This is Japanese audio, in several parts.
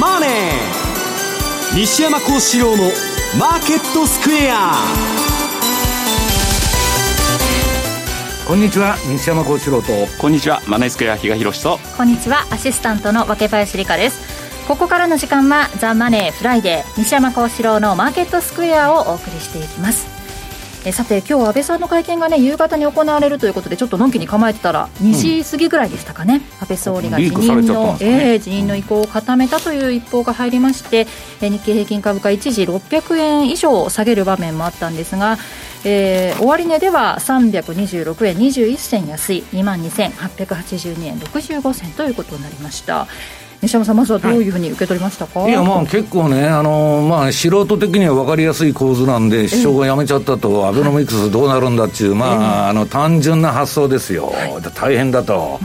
マネー」西山幸四郎の「マーケットスクエア」こんにちは西山幸四郎と。こんにちはマネースクエア比嘉宏と。こんにちはアシスタントの若林理香です。ここからの時間は「ザ・マネーフライデー西山幸四郎のマーケットスクエア」をお送りしていきますえさて今日安倍さんの会見がね夕方に行われるということでちょっとのんきに構えてたら2時過ぎぐらいでしたかね、うん、安倍総理が辞任の、ねえー、辞任の意向を固めたという一報が入りまして、え日経平均株価一時600円以上下げる場面もあったんですが、えー、終値では326円21銭安い2万2882円65銭ということになりました。西山さん、まずはどうい。うふうに受け取りましたか、はい、いや、まあ、結構ね、あのまあ、素人的には分かりやすい構図なんで、首相が辞めちゃったと、アベノミクスどうなるんだっていう、まあ、あの単純な発想ですよ、はい、大変だと、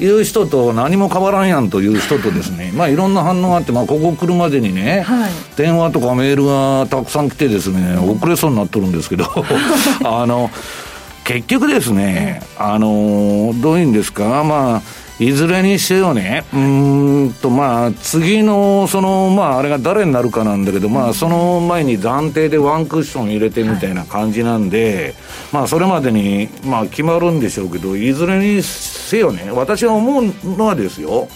いう人と、何も変わらんやんという人とですね、まあ、いろんな反応があって、まあ、ここ来るまでにね、はい、電話とかメールがたくさん来てですね、遅れそうになってるんですけど、あの結局ですね、あのどういうんですか、まあ、いずれにせよね、うんと、まあ、次の、その、まあ、あれが誰になるかなんだけど、まあ、その前に暫定でワンクッション入れてみたいな感じなんで、まあ、それまでに、まあ、決まるんでしょうけど、いずれにせよね、私が思うのはですよ、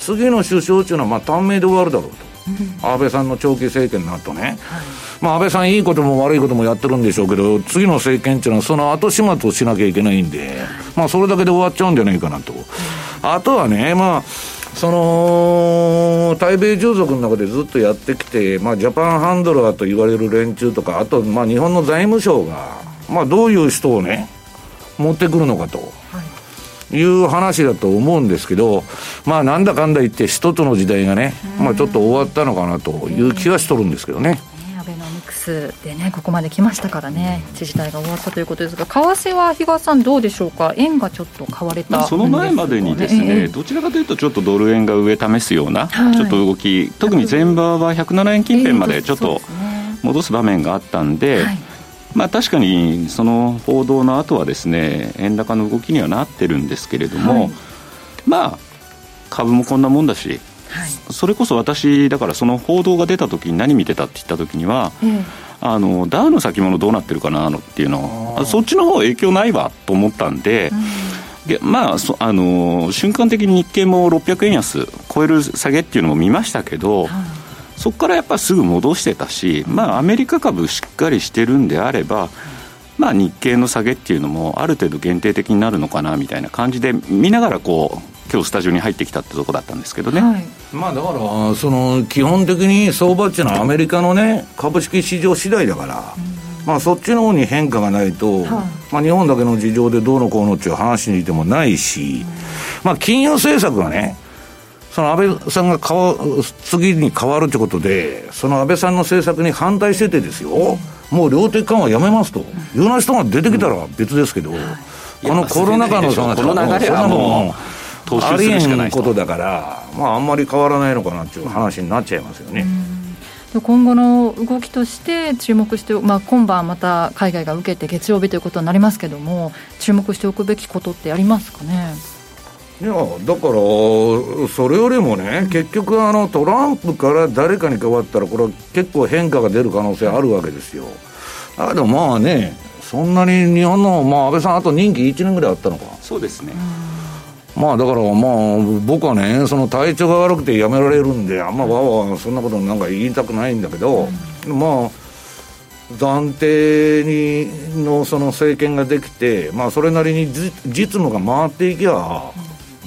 次の首相っていうのは、まあ、短命で終わるだろうと。安倍さんの長期政権の後ね、はい、まあ、安倍さん、いいことも悪いこともやってるんでしょうけど、次の政権っていうのは、その後始末をしなきゃいけないんで、まあ、それだけで終わっちゃうんじゃないかなと。あとはね、まあ、その対米従属の中でずっとやってきて、まあ、ジャパンハンドラーと言われる連中とか、あと、まあ、日本の財務省が、まあ、どういう人をね、持ってくるのかと。いう話だと思うんですけど、まあ、なんだかんだ言って、一つの時代がね、まあ、ちょっと終わったのかなという気はしとるんですけどね。スでね、ここまで来ましたからね、知事体が終わったということですが、為替は比嘉さん、どうでしょうか、円がちょっと買われた、その前までにですね、えー、どちらかというと、ちょっとドル円が上試すような、はい、ちょっと動き、特に前場は107円近辺までちょっと戻す場面があったんで、はい。まあ、確かにその報道の後はですね円高の動きにはなってるんですけれども、はい、まあ株もこんなもんだし、はい、それこそ私だからその報道が出た時に何見てたって言った時には、ええ、あのダウの先物どうなってるかなっていうのそっちの方影響ないわと思ったんで。うん。でまあ、あの瞬間的に日経も600円安超える下げっていうのも見ましたけど、はい。そこからやっぱすぐ戻してたし、まあ、アメリカ株しっかりしてるんであれば、まあ、日経の下げっていうのもある程度限定的になるのかなみたいな感じで見ながらこう今日スタジオに入ってきたってとこだったんですけどね、はい、まあ、だからその基本的に相場っていうのはアメリカのね株式市場次第だから、うん、まあ、そっちの方に変化がないと、はい、まあ、日本だけの事情でどうのこうのっていう話にいてもないし、うん、まあ、金融政策がねその安倍さんが変わ次に変わるということで、その安倍さんの政策に反対しててですよ、もう量的緩和やめますと。いうような人が出てきたら別ですけど、このコロナ禍のそのこの流れはもう、ありえんことだから、まあ、あんまり変わらないのかなっていう話になっちゃいますよね。今後の動きとして注目して、まあ、今晩また海外が受けて月曜日ということになりますけれども注目しておくべきことってありますかね？いやだから、それよりもね、結局あの、トランプから誰かに変わったら、これは結構変化が出る可能性あるわけですよ。あでもまあね、そんなに日本の、まあ、安倍さん、あと任期1年ぐらいあったのか。そうですね。まあだからまあ僕はねその体調が悪くて辞められるんであんまわわそんなことなんか言いたくないんだけど、うん、まあ暫定にのその政権ができてまあそれなりに実務が回っていけば、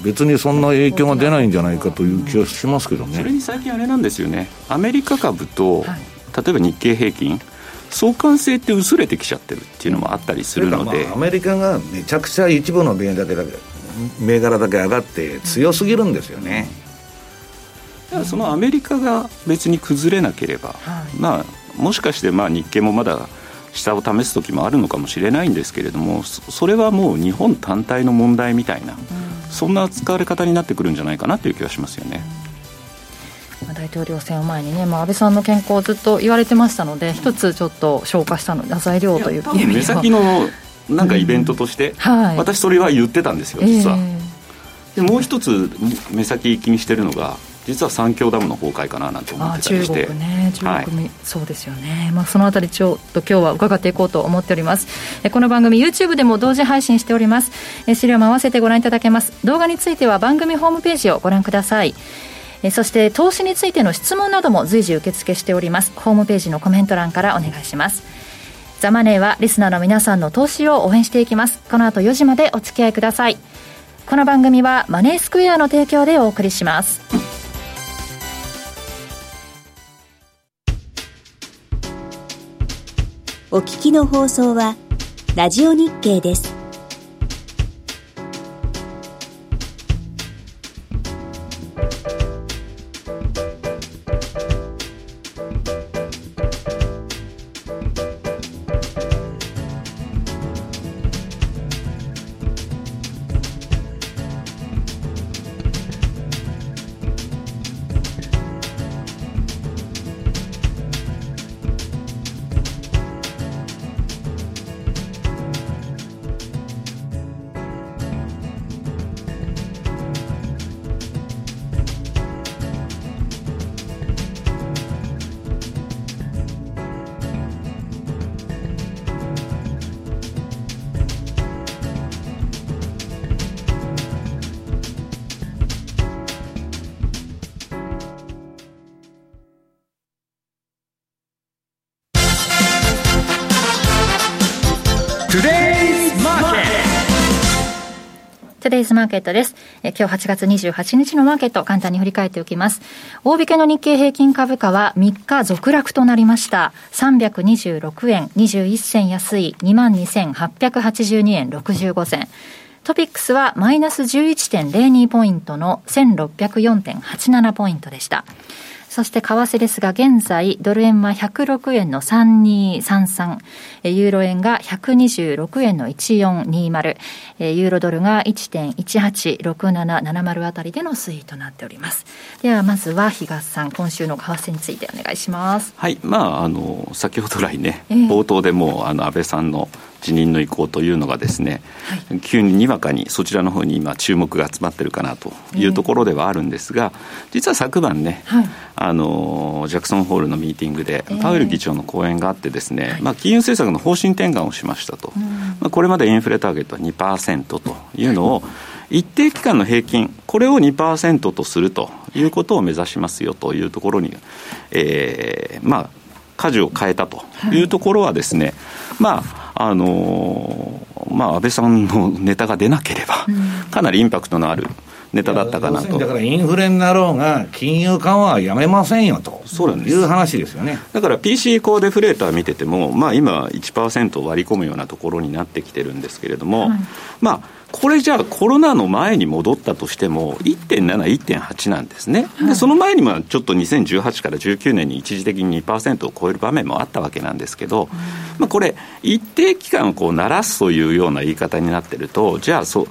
別にそんな影響が出ないんじゃないかという気がしますけどね。それに最近あれなんですよね。アメリカ株と、例えば日経平均相関性って薄れてきちゃってるっていうのもあったりするので、アメリカがめちゃくちゃ一部の銘柄だけ銘柄だけ上がって強すぎるんですよね、そのアメリカが別に崩れなければ、はい、まあもしかしてまあ日経もまだ下を試す時もあるのかもしれないんですけれどもそれはもう日本単体の問題みたいな、うん。そんな使われ方になってくるんじゃないかなという気がしますよね。大統領選を前にね、まあ、安倍さんの健康ずっと言われてましたので一つちょっと消化したの材料という目先のなんかイベントとして、私それは言ってたんですよ実は、えー、でもう一つ目先気にしてるのが実は三峡ダムの崩壊かななんて思ってたりして。中国ね。中国、はい、そうですよね、まあ、そのあたりちょっと今日は伺っていこうと思っております。この番組 YouTube でも同時配信しております。資料も合わせてご覧いただけます。動画については番組ホームページをご覧ください。そして投資についての質問なども随時受付しております。ホームページのコメント欄からお願いしますザマネーはリスナーの皆さんの投資を応援していきます。この後4時までお付き合いください。この番組はマネースクエアの提供でお送りします。お聞きの放送はラジオ日経です。デイズマーケットです。え今日8月28日のマーケット、簡単に振り返っておきます。大引けの日経平均株価は3日続落となりました。326円21銭安い22,882円65銭。トピックスはマイナス11.02ポイントの1604.87ポイントでした。そして為替ですが、現在、ドル円は106円の3233、ユーロ円が126円の1420、ユーロドルが1.186770あたりでの推移となっております。では、まずは東さん、今週の為替についてお願いします。はい、まあ、あの、先ほど来ね、えー、冒頭でも、あの、安倍さんの辞任の意向というのがですね、はい、急ににわかにそちらの方に今注目が集まってるかなというところではあるんですが、実は昨晩ね、はい、あのジャクソンホールのミーティングでパウエル議長の講演があってですね、まあ、金融政策の方針転換をしましたと、まあ、これまでインフレターゲットは2%というのを、一定期間の平均、これを2%とするということを目指しますよというところに、えー、まあ、舵を変えたというところはですね、まああのー、まあ、安倍さんのネタが出なければ、かなりインパクトのあるネタだったかなと。だからインフレになろうが、金融緩和はやめませんよと。そうなんです。いう話ですよね。だから PC コーデフレーター見てても、まあ、今、1%を割り込むようなところになってきてるんですけれども、はい、まあこれじゃあコロナの前に戻ったとしても1.7、1.8なんですね、はい、でその前にもちょっと2018から19年に一時的に2%を超える場面もあったわけなんですけど、まあ、これ一定期間こう鳴らすというような言い方になってるとじゃあそう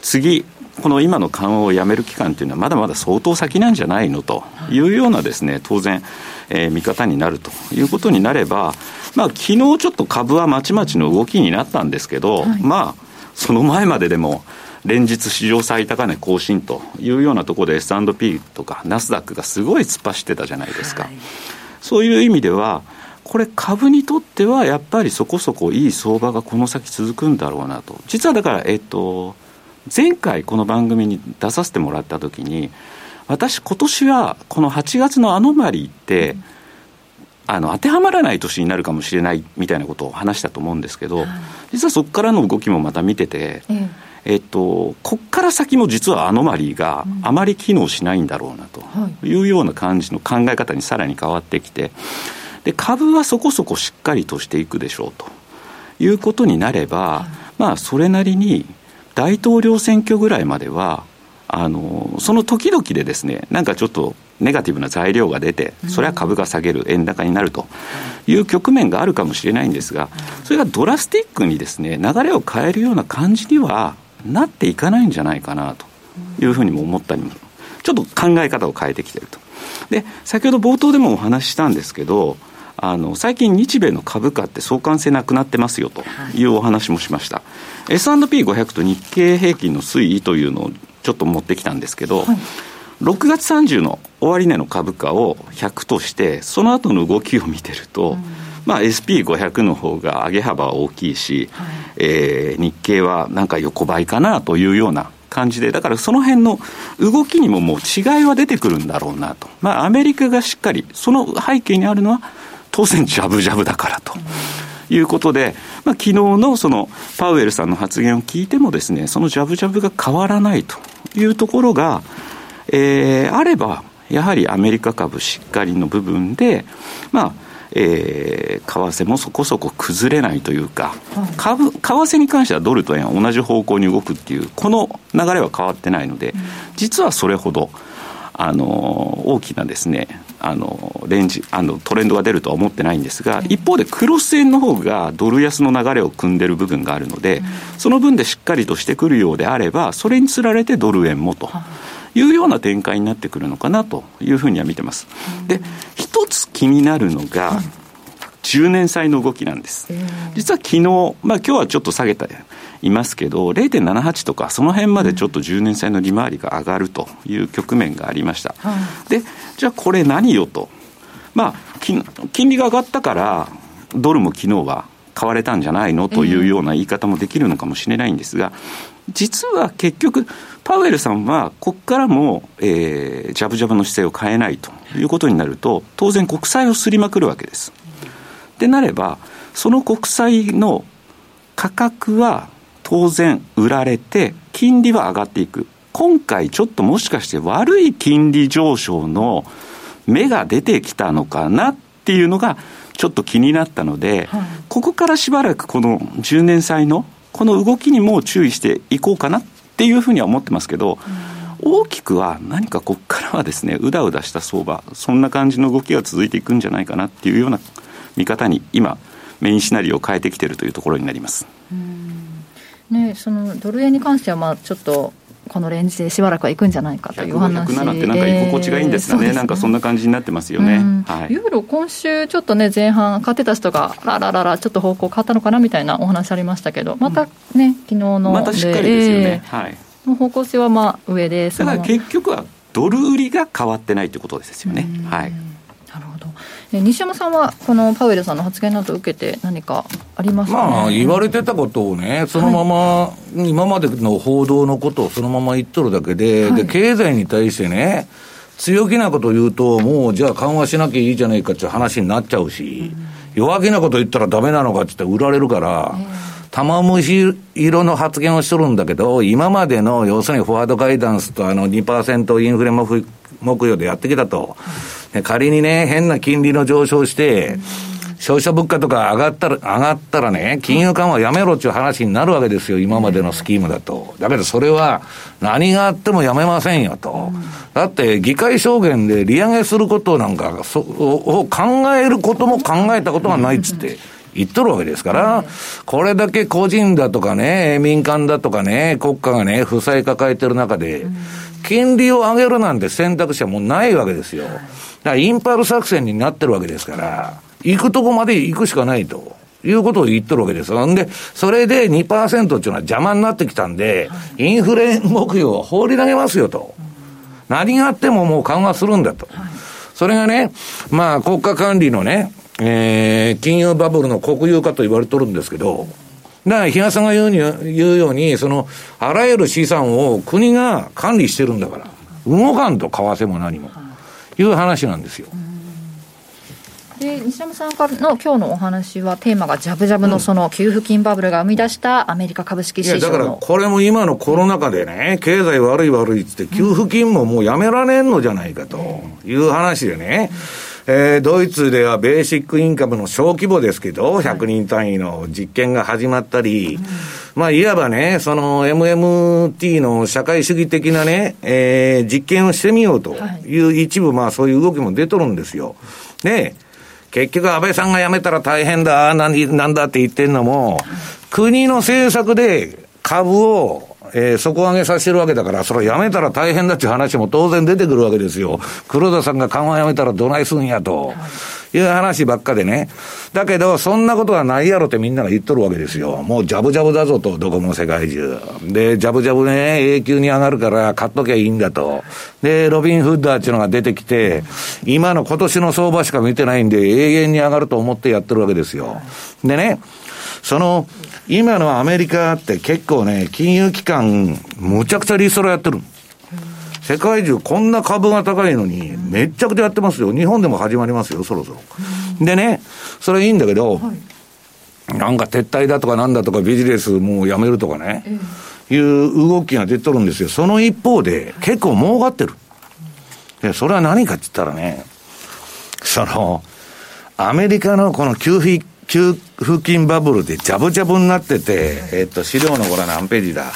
次この今の緩和をやめる期間というのはまだまだ相当先なんじゃないのとい。うようなですね当然、えー、見方になるということになれば、まあ昨日ちょっと株はまちまちの動きになったんですけど、はい、まあその前まででも連日史上最高値更新というようなところで S&P とかナスダックがすごい突っ走ってたじゃないですか、はい、そういう意味ではこれ株にとってはやっぱりそこそこいい相場がこの先続くんだろうなと。実はだからえっと前回この番組に出させてもらった時に私今年はこの8月のアノマリーって、うん。あの当てはまらない年になるかもしれないみたいなことを話したと思うんですけど、はい、実はそこからの動きもまた見てて、ええ。えっと、こっから先も実はアノマリーがあまり機能しないんだろうなというような感じの考え方にさらに変わってきてで株はそこそこしっかりとしていくでしょうということになれば、はい、まあそれなりに大統領選挙ぐらいまではあのその時々でですねなんかちょっとネガティブな材料が出て、それは株が下げる、円高になるという局面があるかもしれないんですが、それがドラスティックにですね流れを変えるような感じにはなっていかないんじゃないかなというふうにも思ったりも、ちょっと考え方を変えてきてると。で、先ほど冒頭でもお話ししたんですけど、あの最近、日米の株価って相関性なくなってますよというお話もしました、はい、S&P500 と日経平均の推移というのをちょっと持ってきたんですけど、はい。6月30の終値の株価を100として、その後の動きを見てると、うん、まあ、SP500 の方が上げ幅は大きいし、はい、えー、日経はなんか横ばいかなというような感じで、だからその辺の動きにももう違いは出てくるんだろうなと。まあ、アメリカがしっかり、その背景にあるのは、当然ジャブジャブだからと。いうことで、まあ、昨日のそのパウエルさんの発言を聞いてもですね、そのジャブジャブが変わらないというところが、えー、あれば、やはりアメリカ株しっかりの部分で、まあ、えー、為替もそこそこ崩れないというか、株為替に関してはドルと円は同じ方向に動くっていう、この流れは変わってないので、実はそれほど、あの大きなですね、あのレンジあのトレンドが出るとは思ってないんですが、一方でクロス円の方がドル安の流れを組んでる部分があるので、その分でしっかりとしてくるようであれば、それにつられてドル円もと。いうような展開になってくるのかなというふうには見てます。で、一つ気になるのが、10年債の動きなんです。実は昨日、まあ今日はちょっと下げていますけど、0.78とか、その辺までちょっと10年債の利回りが上がるという局面がありました。で、じゃあこれ何よと。まあ、金利が上がったから、ドルも昨日は買われたんじゃないのというような言い方もできるのかもしれないんですが、実は結局、パウエルさんは、ここからも、えー、ジャブジャブの姿勢を変えないということになると、当然国債をすりまくるわけです。ってなれば、その国債の価格は当然売られて、金利は上がっていく。今回ちょっともしかして悪い金利上昇の芽が出てきたのかなっていうのがちょっと気になったので、はい、ここからしばらくこの10年債のこの動きにも注意していこうかなっていうふうには思ってますけど、大きくは何かここからはですね、うだうだした相場、そんな感じの動きが続いていくんじゃないかなっていうような見方に今、メインシナリオを変えてきているというところになります。ね、そのドル円に関しては、まあ、ちょっとこのレンジでしばらくはいくんじゃないかという話で。107ってなんか居心地がいいんですかね、えー、なんかそんな感じになってますよね、はい、ユーロ、今週ちょっとね、前半、買ってた人が、らららら、ちょっと方向変わったのかなみたいなお話ありましたけど、またね、うん、昨日のまたしっかりですよね、えー、はい、の方向性はまあ上でだから結局はドル売りが変わってないということですよね。はい西山さんは、このパウエルさんの発言などを受けて、何かありますか、ね、まあ、言われてたことをね、そのまま、はい、今までの報道のことをそのまま言っとるだけで、はい、で経済に対してね、強気なこと言うと、もうじゃあ緩和しなきゃいいじゃないかっていう話になっちゃうし、うん、弱気なこと言ったらだめなのかって言って売られるから、えー玉虫色の発言をしとるんだけど、今までの要するにフォワードガイダンスとあの2%インフレ目標でやってきたと。仮にね、変な金利の上昇して、消費者物価とか上がったら、上がったらね、金融緩和やめろっていう話になるわけですよ、今までのスキームだと。だけどそれは、何があってもやめませんよと。だって、議会証言で利上げすることなんか、そを考えることも考えたことがないっつって。言っとるわけですから、これだけ個人だとかね、民間だとかね、国家がね、負債抱えてる中で、金利を上げるなんて選択肢はもうないわけですよ。だからインパル作戦になってるわけですから、行くとこまで行くしかないと。いうことを言ってるわけです。んで、それで2%っていうのは邪魔になってきたんで、インフレ目標を放り投げますよと。何があってももう緩和するんだと。それがね、まあ国家管理のね、えー、金融バブルの国有化と言われてるんですけど、だから、比嘉さんが言うに言うように、その、あらゆる資産を国が管理してるんだから、動かんと、為替も何も。いう話なんですよ。で西山さんからの今日のお話は、テーマがジャブジャブのその給付金バブルが生み出したアメリカ株式市場だからこれも今のコロナ禍でね、経済悪い悪いっつって、給付金ももうやめられんのじゃないかという話でね。えー、ドイツではベーシックインカムの小規模ですけど、100人単位の実験が始まったり、まあ、いわばね、その MMT の社会主義的なね、えー、実験をしてみようとい。う一部、まあ、そういう動きも出とるんですよ。で、結局安倍さんが辞めたら大変だ、なんだって言ってんのも、国の政策で株をえー、底上げさせてるわけだから、それやめたら大変だっていう話も当然出てくるわけですよ。黒田さんが緩和やめたらどないすんやと。いう話ばっかでね。だけど、そんなことはないやろってみんなが言っとるわけですよ。もうジャブジャブだぞと、どこも世界中。で、ジャブジャブね、永久に上がるから買っときゃいいんだと。で、ロビン・フッダーっていうのが出てきて、今の今年の相場しか見てないんで、永遠に上がると思ってやってるわけですよ。でね、その、今のアメリカって結構ね、金融機関、むちゃくちゃリストラやってる。世界中こんな株が高いのに、めっちゃくちゃやってますよ。日本でも始まりますよ、そろそろ。でね、それいいんだけど、はい、なんか撤退だとかなんだとかビジネスもうやめるとかね、いう動きが出とるんですよ。その一方で、結構儲かってる。で、それは何かって言ったらね、その、アメリカのこの給付、給付金バブルでジャブジャブになってて、えっと、資料のこれ何ページだ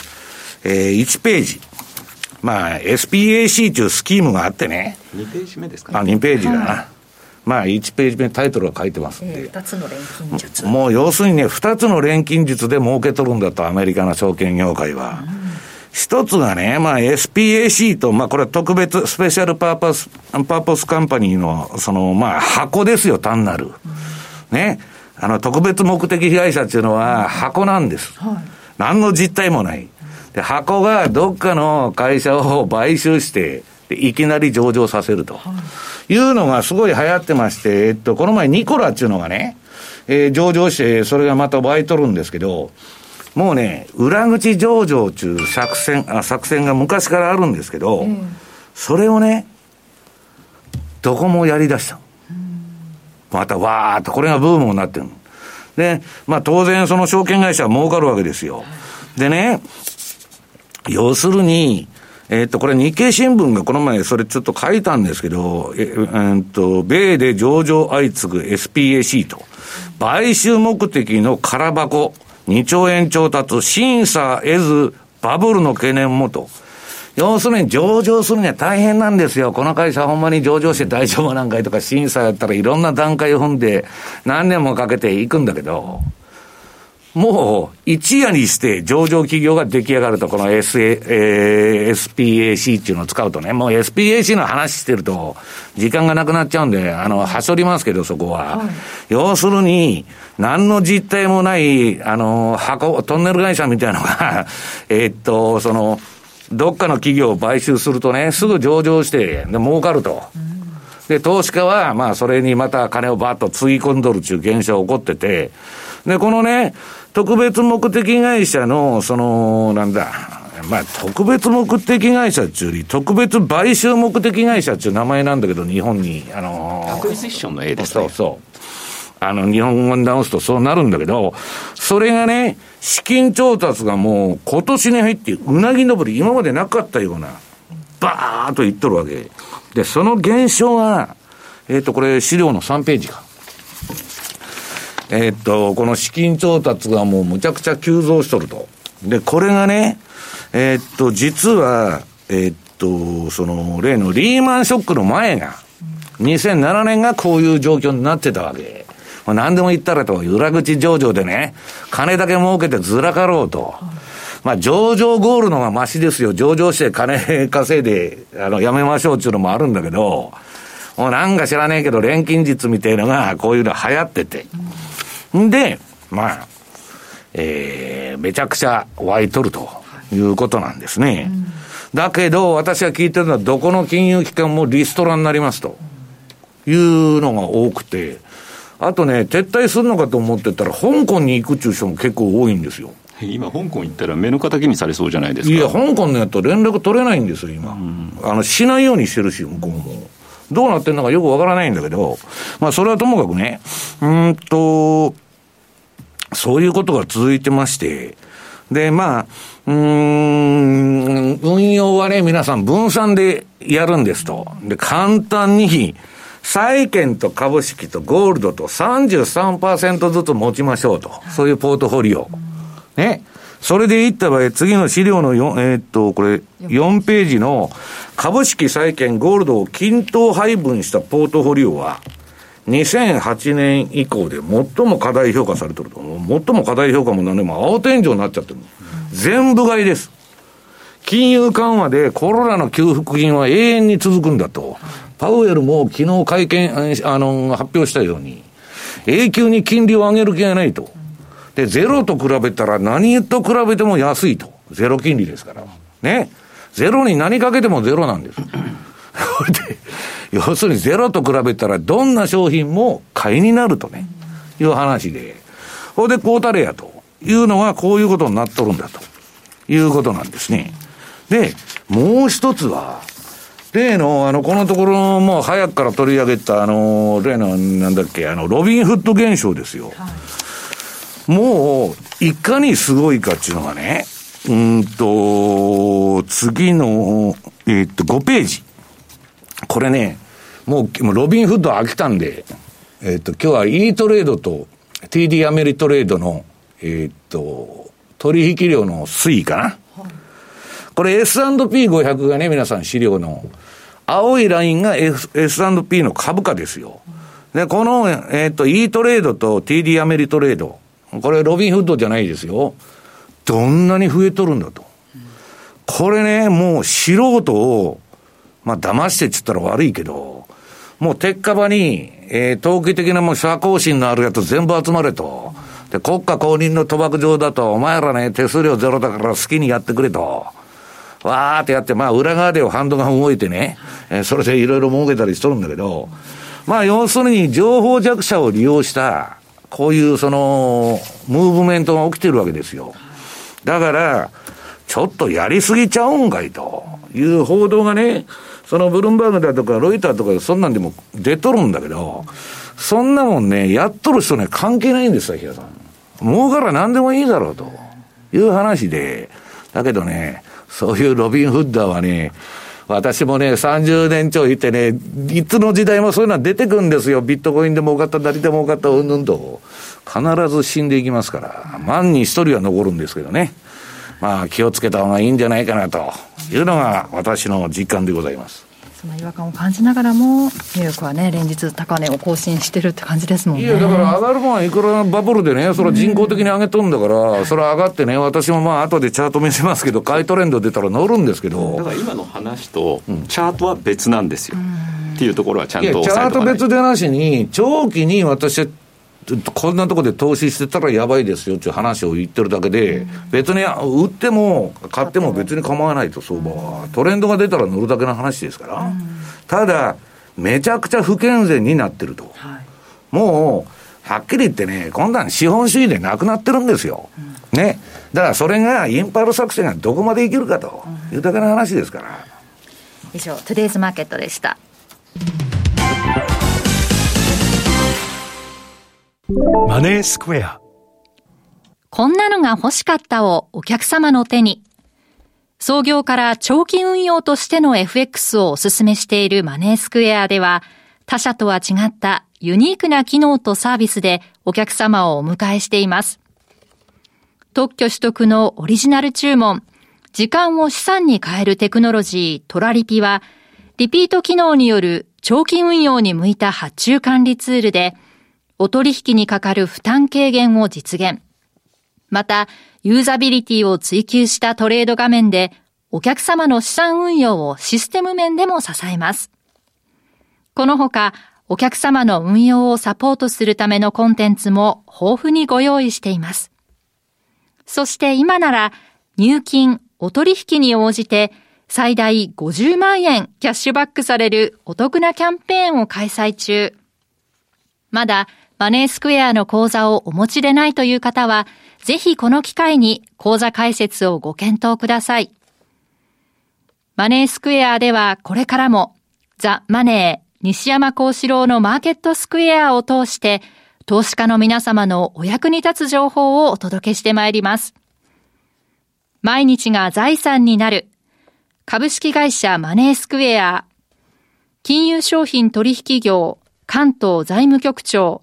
えー、1ページ。まあ、SPAC というスキームがあってね。2ページ目ですかね。あ、2ページだな。はい、まあ、1ページ目タイトルが書いてますんで。えー、2つの錬金術。もう要するにね、2つの錬金術で儲けとるんだと、アメリカの証券業界は。一つがね、まあ SPAC と、まあこれは特別スペシャルパーパス、パーパスカンパニーの、その、まあ箱ですよ、単なる。ね。あの、特別目的被害者っていうのは箱なんです。はい、何の実態もない。で、箱がどっかの会社を買収して、でいきなり上場させると、い、うのがすごい流行ってまして、えっと、この前ニコラっていうのがね、えー、上場して、それがまた倍取るんですけど、もうね、裏口上場中作戦、あ作戦が昔からあるんですけど、うん、それをね、どこもやり出した。またわーっと、これがブームになってるで、まあ当然その証券会社は儲かるわけですよ。でね、要するに、えっと、これ日経新聞がこの前それちょっと書いたんですけど、え、えっと、米で上場相次ぐ SPAC と、買収目的の空箱、2兆円調達、審査得ず、バブルの懸念もと。要するに上場するには大変なんですよ。この会社ほんまに上場して大丈夫なんかいとか審査やったらいろんな段階を踏んで何年もかけていくんだけど、もう、一夜にして上場企業が出来上がると、この SA、えー、SPAC っていうのを使うとね、もう SPAC の話してると、時間がなくなっちゃうんで、あの、はしょりますけど、そこは。はい、要するに、何の実態もない、あの、箱、トンネル会社みたいなのが えっと、その、どっかの企業を買収するとね、すぐ上場して、で、儲かると。で、投資家は、まあ、それにまた金をバッとつぎ込んどるっていう現象が起こってて、で、このね、特別目的会社の、その、なんだ、まあ、特別目的会社っていうより、特別買収目的会社っていう名前なんだけど、日本に、あのー、アクエションの絵ですね。そうそう。あの、日本語に直すとそうなるんだけど、それがね、資金調達がもう今年に入って、うなぎ登り、今までなかったような、バーっと言っとるわけ。で、その現象が、えっ、ー、と、これ資料の3ページか。えー、っと、この資金調達がもうむちゃくちゃ急増しとると。で、これがね、えー、っと、実は、え、っと、その、例のリーマンショックの前が、2007年がこういう状況になってたわけ。まあ、何でも言ったらと、裏口上場でね、金だけ儲けてずらかろうと。まあ、上場ゴールのがマシですよ。上場して金稼いで、あの、やめましょうっていうのもあるんだけど、もうなんか知らねえけど、錬金術みたいのが、こういうの流行ってて。んで、まあ、えー、めちゃくちゃ湧いとるということなんですね。だけど、私が聞いてるのは、どこの金融機関もリストラになりますというのが多くて、あとね、撤退するのかと思ってたら、香港に行くっていう人も結構多いんですよ。今、香港行ったら目の敵にされそうじゃないですか。いや、香港のやつと連絡取れないんですよ、今。うん、あの、しないようにしてるし、向こうも。どうなってんのかよくわからないんだけど、まあ、それはともかくね、うんと、そういうことが続いてまして、で、まあ、うん、運用はね、皆さん分散でやるんですと。で、簡単に、債券と株式とゴールドと33%ずつ持ちましょうと。そういうポートフォリオ。ね。それでいった場合、次の資料の4、えー、っと、これ、4ページの株式、債券、ゴールドを均等配分したポートフォリオは、2008年以降で最も課題評価されてると。最も課題評価も何でも青天井になっちゃってる。全部買いです。金融緩和でコロナの給付金は永遠に続くんだと。パウエルも昨日会見、あの、発表したように、永久に金利を上げる気がないと。で、ゼロと比べたら何と比べても安いと。ゼロ金利ですから。ね。ゼロに何かけてもゼロなんです。で、要するにゼロと比べたらどんな商品も買いになるとね、いう話で。これでこうたれやというのはこういうことになっとるんだということなんですね。で、もう一つは、例の、あの、このところ、もう早くから取り上げた、あの、例の、なんだっけ、あの、ロビンフッド現象ですよ。はい、もう、いかにすごいかっていうのがね、うんと、次の、えー、っと、5ページ。これね、もう、ロビンフッド飽きたんで、えー、っと、今日は E トレードと TD アメリトレードの、えー、っと、取引量の推移かな。これ S&P500 がね、皆さん資料の、青いラインが S&P の株価ですよ。で、この、えっ、と、E トレードと TD アメリトレード。これロビンフッドじゃないですよ。どんなに増えとるんだと。これね、もう素人を、まあ騙してっつったら悪いけど、もう鉄火場に、えー、投機的なもう社交心のあるやつ全部集まれと。で、国家公認の賭博場だと、お前らね、手数料ゼロだから好きにやってくれと。わーってやって、まあ裏側ではハンドが動いてね、えー、それでいろいろ儲けたりしとるんだけど、まあ要するに情報弱者を利用した、こういうその、ムーブメントが起きてるわけですよ。だから、ちょっとやりすぎちゃうんかいという報道がね、そのブルームバーグだとかロイターとかそんなんでも出とるんだけど、そんなもんね、やっとる人ね、関係ないんですよ、平さん。儲から何でもいいだろうという話で、だけどね、そういうロビン・フッダーはね、私もね、30年超いてね、いつの時代もそういうのは出てくんですよ。ビットコインでも多かった、誰でも多かった、うんぬんと。必ず死んでいきますから、万に一人は残るんですけどね。まあ、気をつけた方がいいんじゃないかなというのが私の実感でございます。その違和感を感じながらも、ニューヨークはね、連日高値を更新してるって感じですもんね。いや、だから上がるもんはいくらバブルでね、それは人工的に上げとんだから、うん、それは上がってね、私もまあ後でチャート見せますけど、買いトレンド出たら乗るんですけど。だから今の話と、チャートは別なんですよ。うん、っていうところはちゃんとチャート別でなしに、長期に私はこんなところで投資してたらやばいですよっていう話を言ってるだけで、別に売っても買っても別に構わないと、相場は。トレンドが出たら乗るだけの話ですから。ただ、めちゃくちゃ不健全になってると。もう、はっきり言ってね、今度は資本主義でなくなってるんですよ。ね。だからそれがインパル作戦がどこまでいけるかというだけの話ですから。以上、トゥデイズマーケットでした。マネースクエア。こんなのが欲しかったをお客様の手に。創業から長期運用としての FX をお勧めしているマネースクエアでは、他社とは違ったユニークな機能とサービスでお客様をお迎えしています。特許取得のオリジナル注文、時間を資産に変えるテクノロジートラリピは、リピート機能による長期運用に向いた発注管理ツールで、お取引にかかる負担軽減を実現。また、ユーザビリティを追求したトレード画面で、お客様の資産運用をシステム面でも支えます。このほか、お客様の運用をサポートするためのコンテンツも豊富にご用意しています。そして今なら、入金、お取引に応じて、最大50万円キャッシュバックされるお得なキャンペーンを開催中。まだマネースクエアの口座をお持ちでないという方は、ぜひこの機会に口座開設をご検討ください。マネースクエアではこれからも、ザ・マネー、西山幸四郎のマーケットスクエアを通して、投資家の皆様のお役に立つ情報をお届けしてまいります。毎日が財産になる。株式会社マネースクエア。金融商品取引業関東財務局長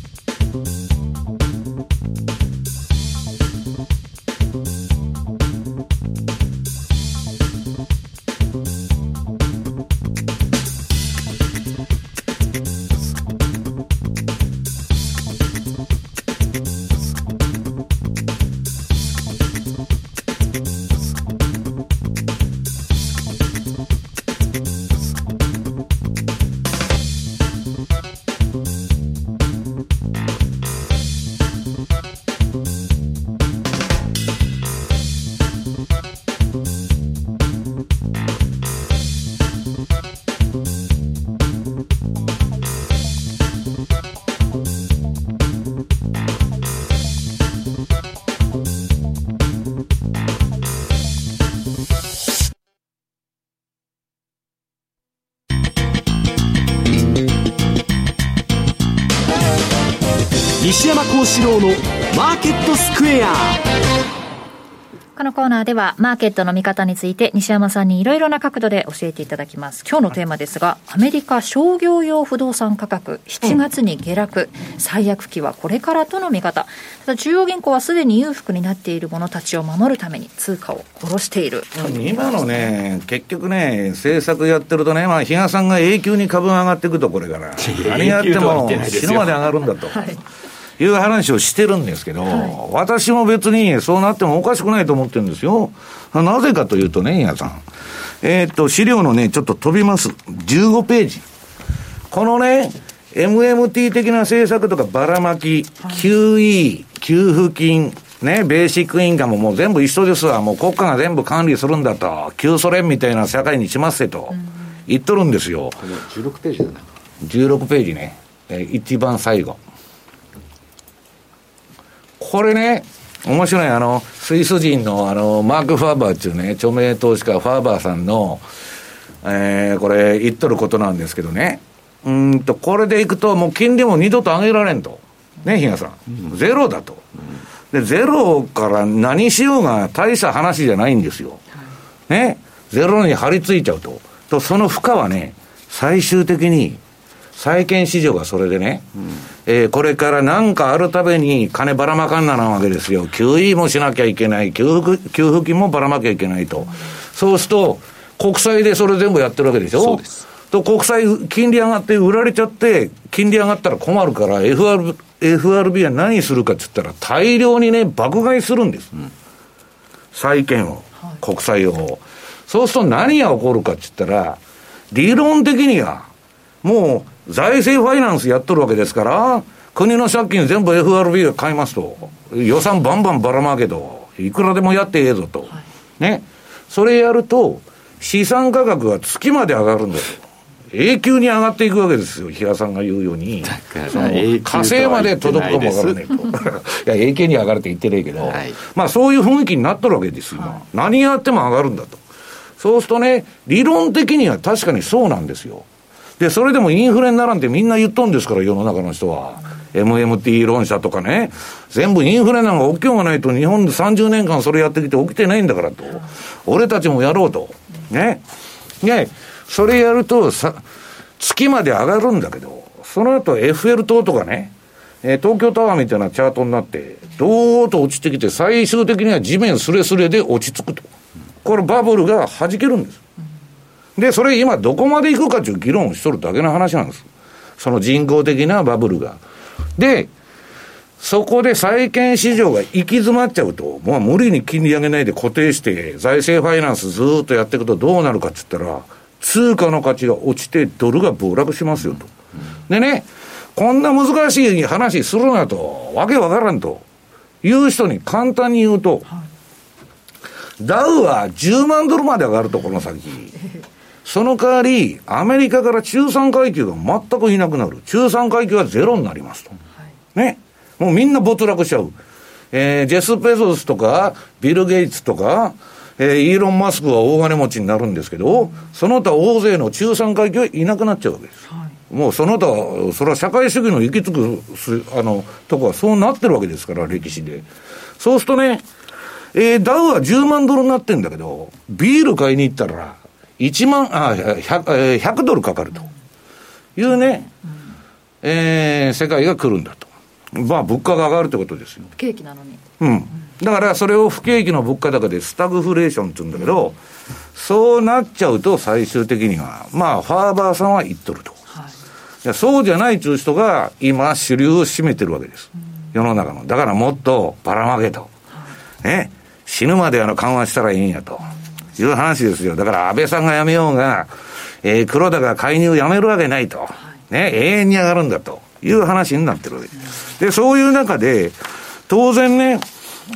西山幸四郎のマーケットスクエア。このコーナーではマーケットの見方について西山さんにいろいろな角度で教えていただきます。今日のテーマですがアメリカ商業用不動産価格7月に下落、うん、最悪期はこれからとの見方。ただ中央銀行はすでに裕福になっている者たちを守るために通貨を殺している。今のね結局ね政策やってるとね、まあ、比嘉さんが永久に株が上がっていくとこれから。何やっても死ぬまで上がるんだと。はいいう話をしてるんですけど、はい、私も別にそうなってもおかしくないと思ってるんですよ。なぜかというとね、皆さん。えー、っと、資料のね、ちょっと飛びます。15ページ。このね、MMT 的な政策とかばらまき、QE、給付金、ね、ベーシックインカムも全部一緒ですわ。もう国家が全部管理するんだと。旧ソ連みたいな社会にしますせと。言っとるんですよ。この16ページだな。16ページね。え一番最後。これね、面白い、あの、スイス人の、あの、マーク・ファーバーっていうね、著名投資家、ファーバーさんの、えー、これ、言っとることなんですけどね。うんと、これでいくと、もう金利も二度と上げられんと。ね、比嘉さん。ゼロだと。で、ゼロから何しようが大した話じゃないんですよ。ね。ゼロに張り付いちゃうと。と、その負荷はね、最終的に債券市場がそれでね、うん、えー、これから何かあるために金ばらまかんななわけですよ。QE もしなきゃいけない。給付給付金もばらまきゃいけないと。うん、そうすると、国債でそれ全部やってるわけでしょ？そうです。と、国債、金利上がって売られちゃって、金利上がったら困るから、FR、FRB は何するかって言ったら、大量にね、爆買いするんです。うん、債券を、はい、国債を。そうすると何が起こるかって言ったら、理論的には、もう、財政ファイナンスやっとるわけですから、国の借金全部 FRB が買いますと、予算バンバンばらまけと、いくらでもやってええぞと、ね、それやると、資産価格が月まで上がるんだと。永久に上がっていくわけですよ、比嘉さんが言うように、その火星まで届くかもわからないと、いや、永久に上がるって言ってないけど、はい、まあそういう雰囲気になっとるわけですよ、はい、何やっても上がるんだと、そうするとね、理論的には確かにそうなんですよ。で、それでもインフレにならんってみんな言っとんですから、世の中の人は。MMT 論者とかね、全部インフレなんか起きようがないと、日本で30年間それやってきて起きてないんだからと。俺たちもやろうと。ね。ね。それやると、さ、月まで上がるんだけど、その後 FL 等とかね、え、東京タワーみたいなチャートになって、どーっと落ちてきて、最終的には地面すれすれで落ち着くと。これバブルが弾けるんです。で、それ今どこまで行くかという議論をしとるだけの話なんです。その人工的なバブルが。で、そこで債券市場が行き詰まっちゃうと、もう無理に金利上げないで固定して、財政ファイナンスずっとやっていくとどうなるかって言ったら、通貨の価値が落ちてドルが暴落しますよと。でね、こんな難しい話するなと、わけわからんという人に簡単に言うと、ダウは10万ドルまで上がると、この先。その代わり、アメリカから中産階級が全くいなくなる。中産階級はゼロになりますと。ね。もうみんな没落しちゃう。えー、ジェス・ペゾスとか、ビル・ゲイツとか、えー、イーロン・マスクは大金持ちになるんですけど、うん、その他大勢の中産階級はいなくなっちゃうわけです。はい、もうその他、それは社会主義の行き着く、あの、とこはそうなってるわけですから、歴史で。そうするとね、えー、ダウは10万ドルになってんだけど、ビール買いに行ったら、1万、あ、100, 100ドルかかると。いうね、えー、世界が来るんだと。まあ、物価が上がるってことですよ。不景気なのに。うん。だからそれを不景気の物価高でスタグフレーションって言うんだけど、そうなっちゃうと最終的には、まあ、ファーバーさんは言っとると。はい、いやそうじゃないという人が今主流を占めてるわけです。世の中の。だからもっとばらまけと。ね。死ぬまであの緩和したらいいんやと。いう話ですよ。だから安倍さんが辞めようが、えー、黒田が介入やめるわけないと。ね。永遠に上がるんだと。いう話になってるわけ。で、そういう中で、当然ね、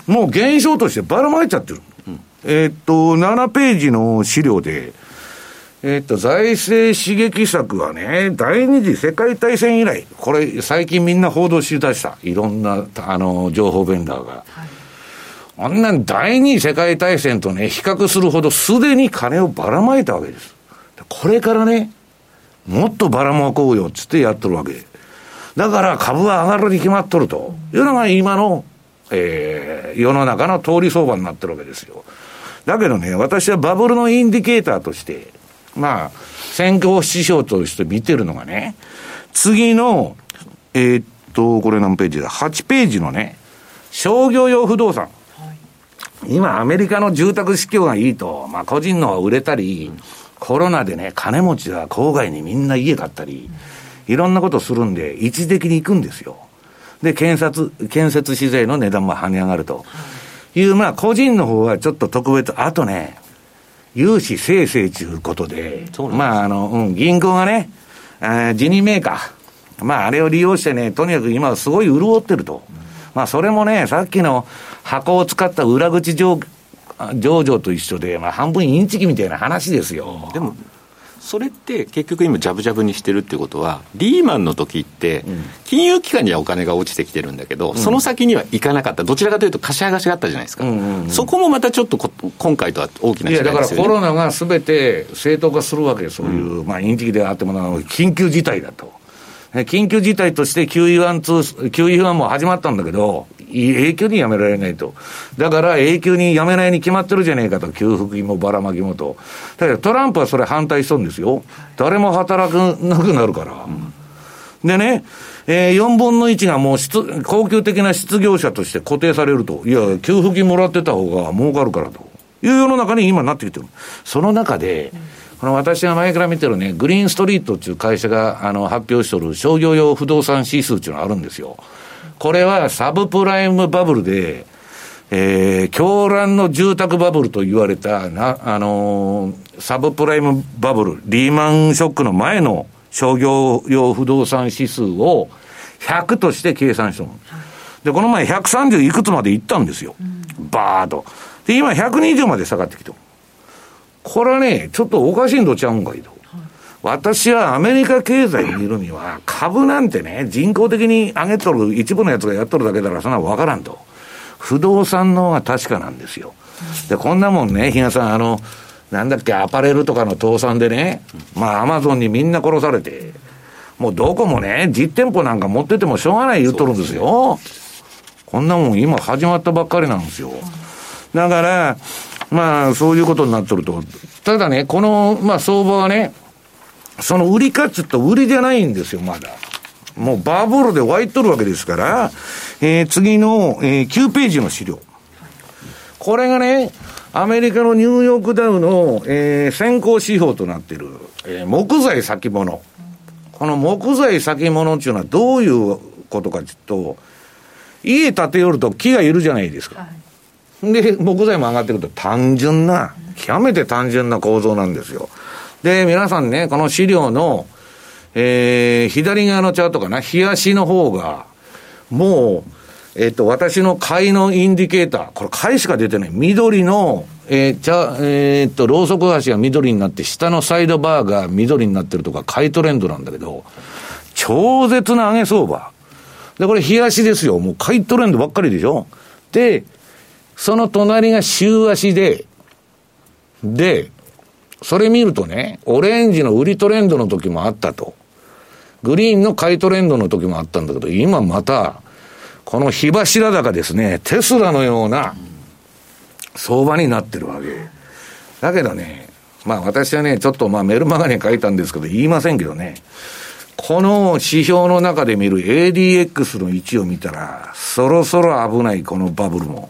もう現象としてばらまいちゃってる。うん、えー、っと、7ページの資料で、えー、っと、財政刺激策はね、第二次世界大戦以来、これ最近みんな報道しだした。いろんな、あの、情報ベンダーが。はいあんな第二次世界大戦とね、比較するほどすでに金をばらまいたわけです。これからね、もっとばらまこうよつってやっとるわけ。だから株は上がるに決まっとるというのが今のえー、世の中の通り相場になってるわけですよ。だけどね、私はバブルのインディケーターとして、まあ、先行指標として見てるのがね、次の、えー、っと、これ何ページだ ?8 ページのね、商業用不動産。今、アメリカの住宅市況がいいと、まあ、個人のは売れたり、コロナでね、金持ちは郊外にみんな家買ったり、いろんなことするんで、一時的に行くんですよ。で、建設、建設資材の値段も跳ね上がるという、まあ、個人の方はちょっと特別、あとね、融資生成ということで、まあ、あの、うん、銀行がね、あ辞任メーカー、まあ、あれを利用してね、とにかく今はすごい潤ってると。まあ、それもね、さっきの箱を使った裏口上、上場と一緒で、まあ、半分インチキみたいな話ですよ。でも、それって結局今、ジャブジャブにしてるってことは、リーマンの時って、金融機関にはお金が落ちてきてるんだけど、うん、その先には行かなかった、どちらかというと、貸し剥がしがあったじゃないですか、うんうんうん、そこもまたちょっと今回とは大きな違いですよ、ね、だからコロナがすべて正当化するわけそういう、うん、まあ、インチキであっても緊急事態だと。緊急事態として QE1、QE1 も始まったんだけど、永久にやめられないと。だから永久にやめないに決まってるじゃねえかと。給付金もばらまきもと。だけどトランプはそれ反対しとるんですよ。誰も働くなくなるから。でね、えー、4分の1がもう高級的な失業者として固定されると。いや、給付金もらってた方が儲かるからと。いう世の中に今なってきてる。その中で、この私が前から見てるね、グリーンストリートっていう会社があの発表しておる商業用不動産指数っていうのがあるんですよ。これはサブプライムバブルで、えー、狂乱の住宅バブルと言われた、な、あのー、サブプライムバブル、リーマンショックの前の商業用不動産指数を100として計算したの。で、この前130いくつまで行ったんですよ。バーッと。で、今120まで下がってきて。これはね、ちょっとおかしいんとちゃうんかいと。私はアメリカ経済にいるには、株なんてね、人工的に上げとる一部のやつがやっとるだけだから、そんなわからんと。不動産の方が確かなんですよ。で、こんなもんね、比嘉さん、あの、なんだっけ、アパレルとかの倒産でね、まあ、アマゾンにみんな殺されて、もうどこもね、実店舗なんか持っててもしょうがない言っとるんですよ。こんなもん今始まったばっかりなんですよ。だから、まあ、そういうことになっとると。ただね、この、まあ、相場はね、その売りかっつと売りじゃないんですよ、まだ。もうバブルで湧いとるわけですから、えー、次の、えー、9ページの資料。これがね、アメリカのニューヨークダウの、えー、先行指標となっている、えー、木材先物。この木材先物っていうのはどういうことかというと、家建てよると木がいるじゃないですか。はい、で、木材も上がってくると単純な、極めて単純な構造なんですよ。で、皆さんね、この資料の、えー、左側のチャートかな、冷やしの方が、もう、えっ、と、私の買いのインディケーター、これ買いしか出てない。緑の、えー、じゃ、えっ、と、ローソク足が緑になって、下のサイドバーが緑になってるとか、買いトレンドなんだけど、超絶な上げ相場。で、これ、冷やしですよ。もう買いトレンドばっかりでしょ。で、その隣が週足で、で、それ見るとね、オレンジの売りトレンドの時もあったと。グリーンの買いトレンドの時もあったんだけど、今また、この火柱高ですね、テスラのような相場になってるわけ。だけどね、まあ私はね、ちょっとまあメルマガに書いたんですけど、言いませんけどね、この指標の中で見る ADX の位置を見たら、そろそろ危ない、このバブルも。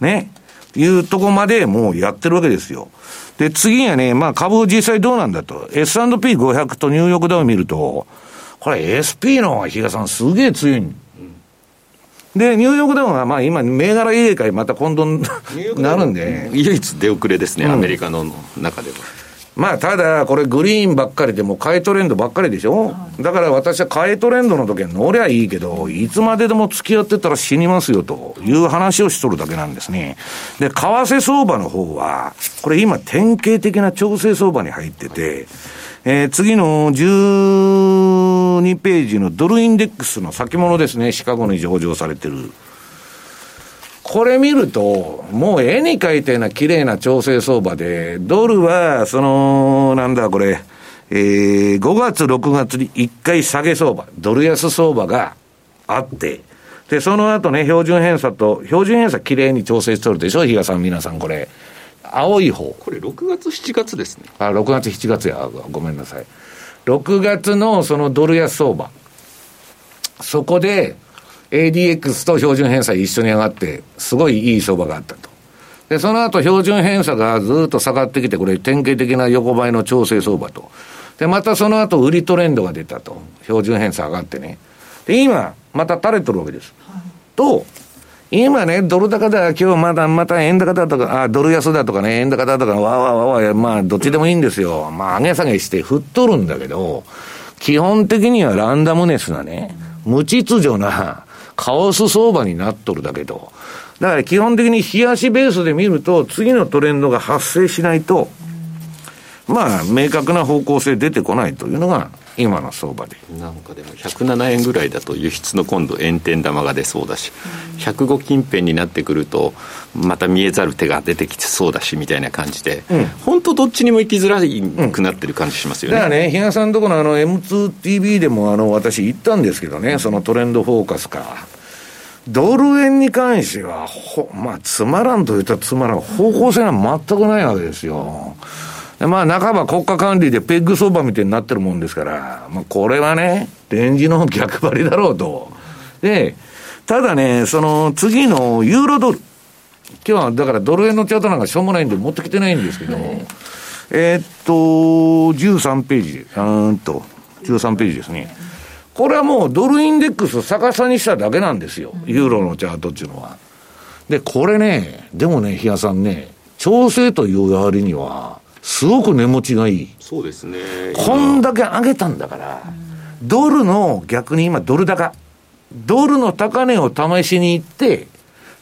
ね。いうとこまでもうやってるわけですよ。で、次はね、まあ株実際どうなんだと。S&P500 とニューヨークダウン見ると、これ SP の方が比嘉さんすげえ強い。で、ニューヨークダウンはまあ今、銘柄入れ替えまた今度なるんで。唯一出遅れですね、アメリカの中では。まあ、ただ、これグリーンばっかりでも買いトレンドばっかりでしょ、だから私は買いトレンドの時は乗りゃいいけど、いつまででも付き合ってたら死にますよという話をしとるだけなんですね。で、為替相場の方は、これ今典型的な調整相場に入ってて、えー、次の12ページのドルインデックスの先物ですね、シカゴに上場されてる。これ見ると、もう絵に描いたような綺麗な調整相場で、ドルは、その、なんだこれ、えー、5月、6月に1回下げ相場、ドル安相場があって、で、その後ね、標準偏差と、標準偏差綺麗に調整してるでしょ、比嘉さん、皆さん、これ。青い方。これ、6月、7月ですね。あ、6月、7月や、ごめんなさい。6月のそのドル安相場。そこで、ADX と標準偏差一緒に上がって、すごいいい相場があったと。で、その後標準偏差がずっと下がってきて、これ典型的な横ばいの調整相場と。で、またその後売りトレンドが出たと。標準偏差上がってね。で、今、また垂れとるわけです。はい、と、今ね、ドル高だ、今日まだまた円高だとか、あ、ドル安だとかね、円高だとか、わわわわ、まあ、どっちでもいいんですよ。まあ、上げ下げして振っとるんだけど、基本的にはランダムネスなね、無秩序な、カオス相場になっとるだけど、だから基本的に冷やしベースで見ると、次のトレンドが発生しないと、まあ、明確な方向性出てこないというのが、今の相場でなんかでも107円ぐらいだと輸出の今度円天玉が出そうだし、105近辺になってくるとまた見えざる手が出てきてそうだしみたいな感じで、うん、本当どっちにも行きづらくなってる感じしますよね、うん、だからね比嘉さんとこのあの M2TV でもあの私言ったんですけどねそのトレンドフォーカスかドル円に関しては、ほ、まあ、つまらんと言ったらつまらん。方向性は全くないわけですよ。まあ、半ば国家管理でペッグ相場みたいになってるもんですから、まあ、これはね、レンジの逆張りだろうと。で、ただね、その次のユーロドル。今日はだからドル円のチャートなんかしょうもないんで持ってきてないんですけど、えー、っと、13ページ、うんと、13ページですね。これはもうドルインデックス逆さにしただけなんですよ。ユーロのチャートっていうのは。で、これね、でもね、比嘉さんね、調整という割には、すごく値持ちがいい。そうですね。こんだけ上げたんだから、ドルの逆に今ドル高。ドルの高値を試しに行って、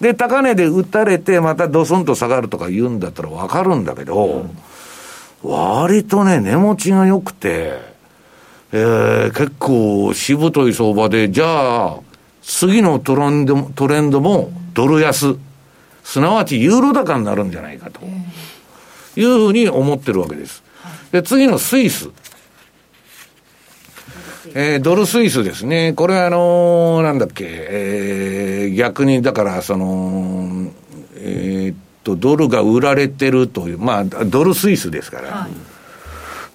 で、高値で打たれて、またドスンと下がるとか言うんだったらわかるんだけど、うん、割とね、値持ちが良くて、えー、結構しぶとい相場で、じゃあ、次のトレンドトレンドもドル安、すなわちユーロ高になるんじゃないかというふうに思ってるわけです。で、次のスイス。えー、ドルスイスですね。これはあのー、なんだっけ、えー、逆にだからその、えー、っと、ドルが売られてるという、まあ、ドルスイスですから。はい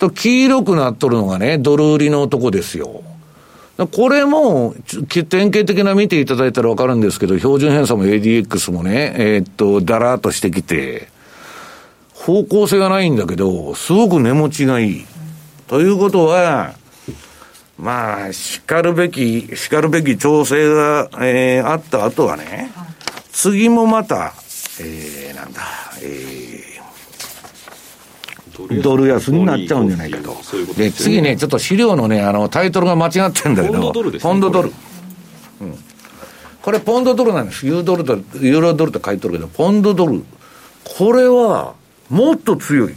と黄色くなっとるのがね、ドル売りのとこですよ。これも、典型的な見ていただいたらわかるんですけど、標準偏差も ADX もね、えー、っと、だらーっとしてきて、方向性がないんだけど、すごく値持ちがいい。ということは、まあ、叱るべき、叱るべき調整が、えー、あった後はね、次もまた、えー、なんだ、えー、ドル安になっちゃうんじゃないかと。で、次ね、ちょっと資料のね、あの、タイトルが間違ってんだけど、ポンドドル、ね、ポンドドル。うん。これポンドドルなんです。ユードルと、ユーロドルと書いてるけど、ポンドドル。これは、もっと強い。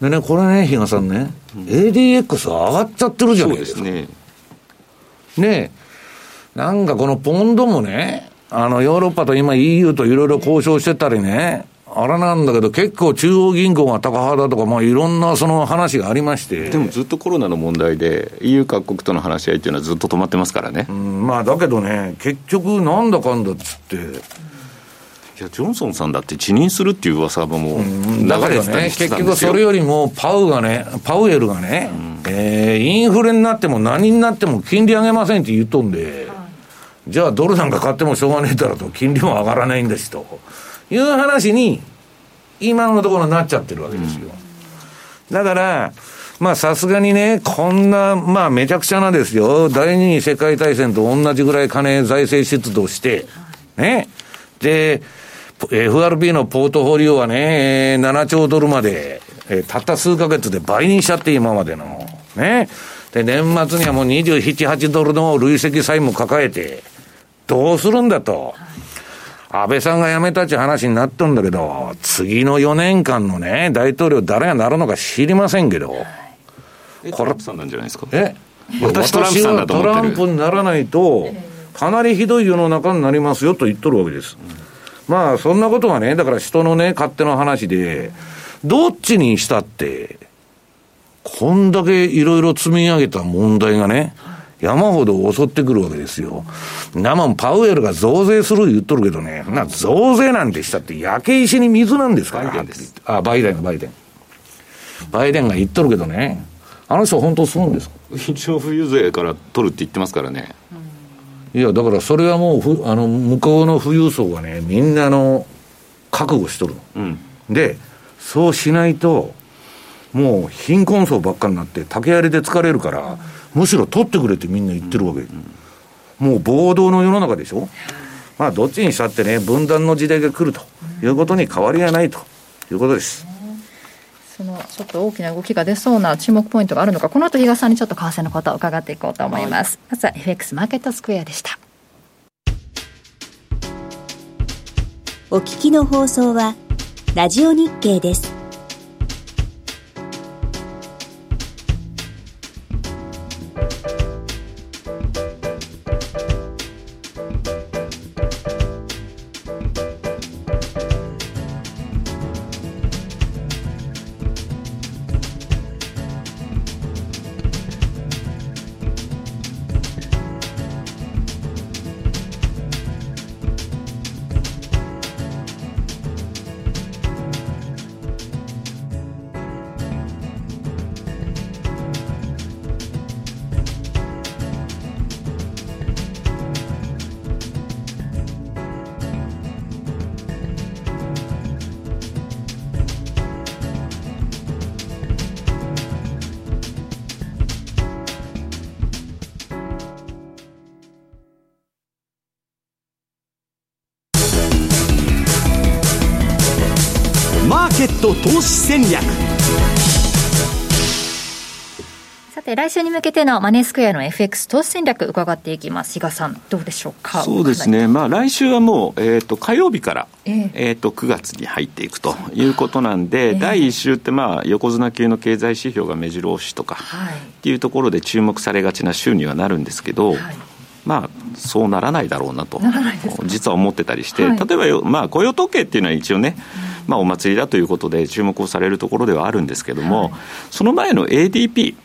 でね、これね、比嘉さんね、うん、ADX 上がっちゃってるじゃないですか。ね。ねなんかこのポンドもね、あの、ヨーロッパと今 EU といろいろ交渉してたりね、あれなんだけど、結構中央銀行が高派だとか、まあいろんなその話がありまして。でもずっとコロナの問題で、EU 各国との話し合いっていうのはずっと止まってますからね。うん、まあだけどね、結局なんだかんだっつって、やジョンソンさんだって辞任するっていう噂ももう流れてたりして結局それよりもパウがね、パウエルがね、えーインフレになっても何になっても金利上げませんって言っとんで、じゃあドルなんか買ってもしょうがねえだろと、金利も上がらないんですという話に、今のところなっちゃってるわけですよ。だから、まあさすがにね、こんな、まあめちゃくちゃなですよ、第二次世界大戦と同じぐらい金財政出動して、ね。で、FRB のポートフォリオはね、えー7兆ドルまで、えーたった数ヶ月で倍にしちゃって、今までの。ね。で、年末にはもう27、8ドルの累積債務抱えて、どうするんだと。安倍さんが辞めたって話になってるんだけど、次の4年間のね、大統領誰がなるのか知りませんけど、さんなんじゃないですか？え？私トランプさんだと思ってる私はトランプにならないと、かなりひどい世の中になりますよと言っとるわけです。まあ、そんなことはね、だから人のね、勝手な話で、どっちにしたって、こんだけいろいろ積み上げた問題がね、山ほど襲ってくるわけですよ。なもんパウエルが増税する言っとるけどね、な増税なんてしたって焼け石に水なんですから。バイデンですあ、バイデン、バイデン。バイデンが言っとるけどね、あの人本当するんですか？一応富裕税から取るって言ってますからねいや、だからそれはもうふ、あの、向こうの富裕層がね、みんなあの、覚悟しとるの。うんで、そうしないと、もう貧困層ばっかになって、竹槍で疲れるから、むしろ取ってくれってみんな言ってるわけ。もう暴動の世の中でしょまあ、どっちにしたってね、分断の時代が来るということに変わりがないということです。ちょっと大きな動きが出そうな注目ポイントがあるのか、この後東さんにちょっと為替のことを伺っていこうと思います。まずは FX マーケットスクエアでした。お聞きの放送はラジオ日経です。向けてのマネースクエアの FX 投資戦略伺っていきます。比嘉さん、どうでしょうか？そうですね、まあ、来週はもう、えー、と火曜日から、ええ。えー、と9月に入っていくということなんで、第1週って、まあ、横綱級の経済指標が目白押しとか、はい。っていうところで注目されがちな週にはなるんですけど、はい。まあ、そうならないだろうなとな実は思ってたりして、はい。例えばよ、まあ、雇用統計っていうのは一応ね、まあ、お祭りだということで注目をされるところではあるんですけども、その前の ADP、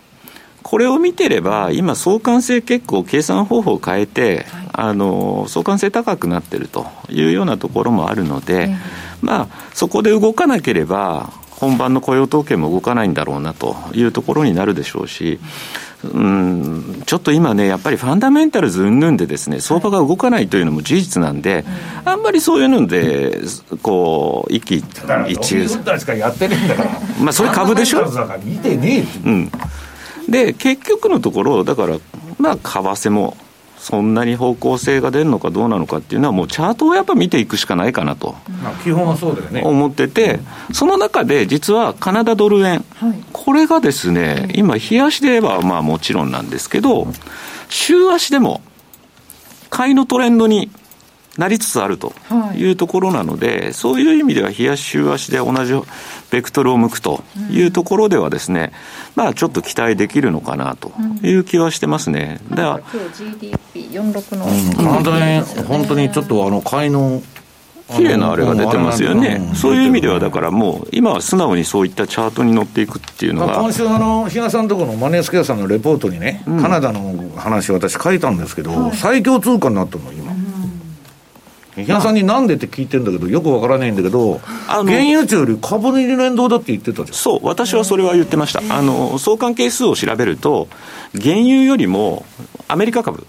これを見てれば、今、相関性結構、計算方法を変えて、あの相関性高くなってるというようなところもあるので、まあ、そこで動かなければ、本番の雇用統計も動かないんだろうなというところになるでしょうし、うん、ちょっと今ね、やっぱりファンダメンタルズ云々でですね、相場が動かないというのも事実なんで、あんまりそういうので、こう、一喜一憂。しかやってねえんだから。まあそれ株でしょ？うん、で結局のところ、だから、まあ、為替もそんなに方向性が出るのかどうなのかっていうのは、もうチャートをやっぱ見ていくしかないかなとまあ、基本はそうだよね。思ってて、その中で実はカナダドル円、はいこれがですね、今、日足で言えばまあもちろんなんですけど、週足でも買いのトレンドになりつつあるとい。うところなので、そういう意味では、日足、週足で同じベクトルを向くというところではですね、まあちょっと期待できるのかなという気はしてますね。だから今日 GDP46 の、カナダ円、本当にちょっとあの、買いの、綺麗なあれが出てますよね、うん。そういう意味では、だからもう、今は素直にそういったチャートに乗っていくっていうのがまあ、今、週あの、比嘉さんのところのマネースケアさんのレポートにね、カナダの話、私書いたんですけど、最強通貨になったの、今。日野さんになんでって聞いてるんだけど、よくわからないんだけど、原油値より株に連動だって言ってたじゃん。そう、私はそれは言ってました。あの、相関係数を調べると、原油よりもアメリカ株、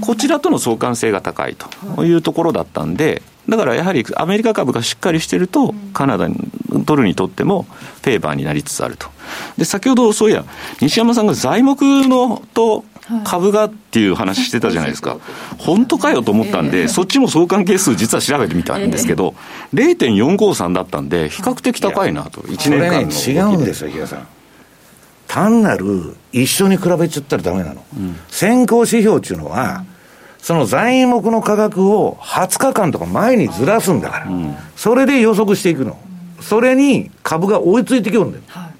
こちらとの相関性が高いというところだったんで、だからやはりアメリカ株がしっかりしてると、カナダに、ドルにとってもフェーバーになりつつあると。で、先ほどそういや、西山さんが材木のと株がっていう話してたじゃないですか。本当かよと思ったんで、そっちも相関係数実は調べてみたんですけど、0.453だったんで、比較的高いなと、1年間の、ね、違うんですよ、比嘉さん。単なる一緒に比べちゃったらだめなの。うん、先行指標っていうのは、その材木の価格を20日間とか前にずらすんだから、うん、それで予測していくの。それに株が追いついてきよんだよ。は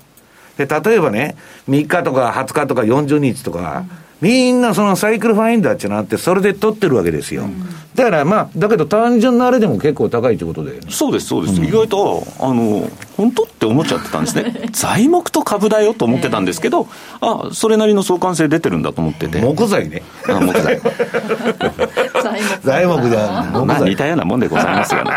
い、で、例えばね、3日とか20日とか40日とか、うんみんなそのサイクルファインダーってなって、それで取ってるわけですよ。うん、だからまあ、だけど単純なあれでも結構高いってことだよね。そうです、そうです。うん、意外と、あの、本当って思っちゃってたんですね。材木と株だよと思ってたんですけど、あ、それなりの相関性出てるんだと思ってて。木材ね。あ木材。材木じゃん。まあ似たようなもんでございますよね。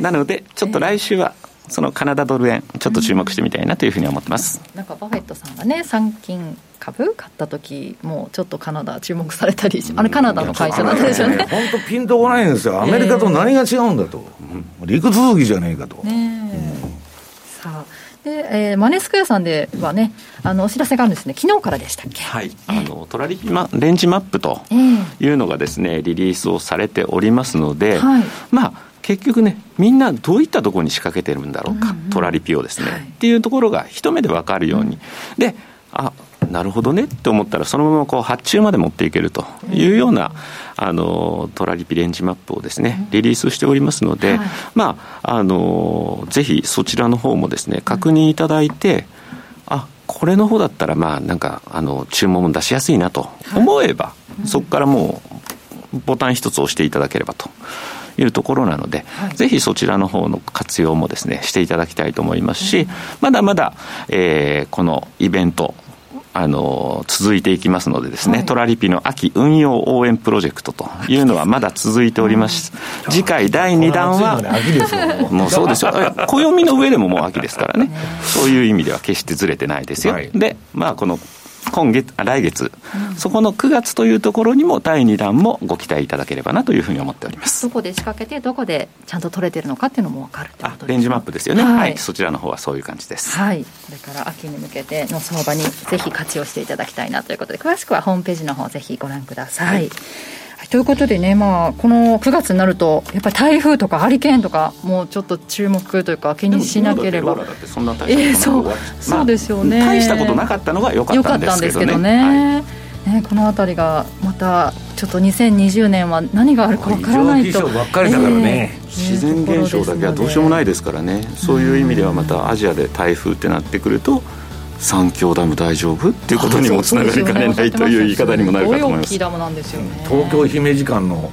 なので、ちょっと来週は、そのカナダドル円、ちょっと注目してみたいなというふうに思ってます、なんかバフェットさんがね、参金株？買った時もちょっとカナダ注目されたり、あれ、カナダの会社なんですよね。本当、ピンとこないんですよ、アメリカと何が違うんだと、えー、陸続きじゃねえかと。ねさあで、えー、マネースクエアさんではね、あのお知らせがあるんですね、昨日からでしたっけ、はい、あのトラリピマレンジマップというのがですね、リリースをされておりますので、はい、まあ、結局ね、みんなどういったところに仕掛けてるんだろうか、うんうん、トラリピをですね、はい、っていうところが一目で分かるように、であなるほどねって思ったら、そのままこう発注まで持っていけるというような、あのトラリピレンジマップをですね、リリースしておりますので、はい、まあ、あのぜひそちらの方もですね、確認いただいて、あこれの方だったら、まあ、なんか、あの、注文も出しやすいなと思えば、はい、そこからもう、ボタン一つ押していただければと。いうところなので、はい、ぜひそちらの方の活用もですね、していただきたいと思いますし、うん、まだまだ、えー、このイベント、あの続いていきますのでですね、はい、トラリピの秋運用応援プロジェクトというのはまだ続いております。次回第2弾は、もうそうですよ。暦の上でももう秋ですからね。そういう意味では決してずれてないですよ。はい、で、まあこの今月、来月、うん、そこの9月というところにも第2弾もご期待いただければなというふうに思っております。どこで仕掛けて、どこでちゃんと取れてるのかっていうのも分かるということレンジマップですよね、はい、はい、そちらの方はそういう感じです。はい、これから秋に向けての相場にぜひ活用していただきたいなということで、詳しくはホームページの方、ぜひご覧ください、はいということでね、まあ、この9月になると、やっぱり台風とかハリケーンとか、もうちょっと注目というか、気にしなければ。そんな大したそう、そうですよね。大したことなかったのが良かったんですけどね。ね、この辺りがまたちょっと2020年は何があるかわからないと、ばっかりだからね、えー、自然現象だけはどうしようもないですからね、そういう意味ではまたアジアで台風ってなってくると、三峡ダム大丈夫？っていうことにもつながりかねないという言い方にもなるかと思います。東京姫路間の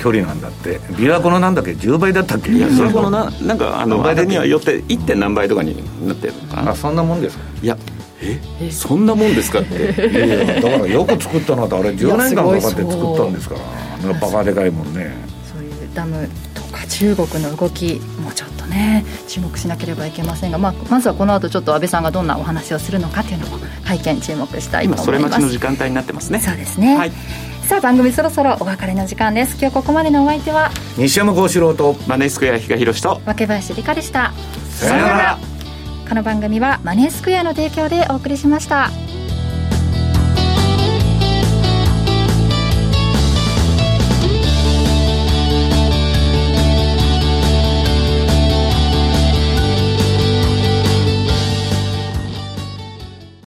距離なんだって。琵琶湖のなんだっけ？10倍だったっけ？いやそれこのななんかあのあれにはよって 1. 点何倍とかになってるのかな？あそんなもんですか？いやえそんなもんですかって。いやだからよく作ったのはあれ10年間かかって作ったんですから。バカでかいもんね。そういうダム中国の動きもうちょっとね注目しなければいけませんが、まあ、まずはこの後ちょっと安倍さんがどんなお話をするのかというのも会見注目したいと思います。今それ待ちの時間帯になってますね。そうですね、はい、さあ番組そろそろお別れの時間です。今日ここまでのお相手は西山幸四郎とマネースクエア比嘉宏と若林理香でした。さよなら。この番組はマネースクエアの提供でお送りしました。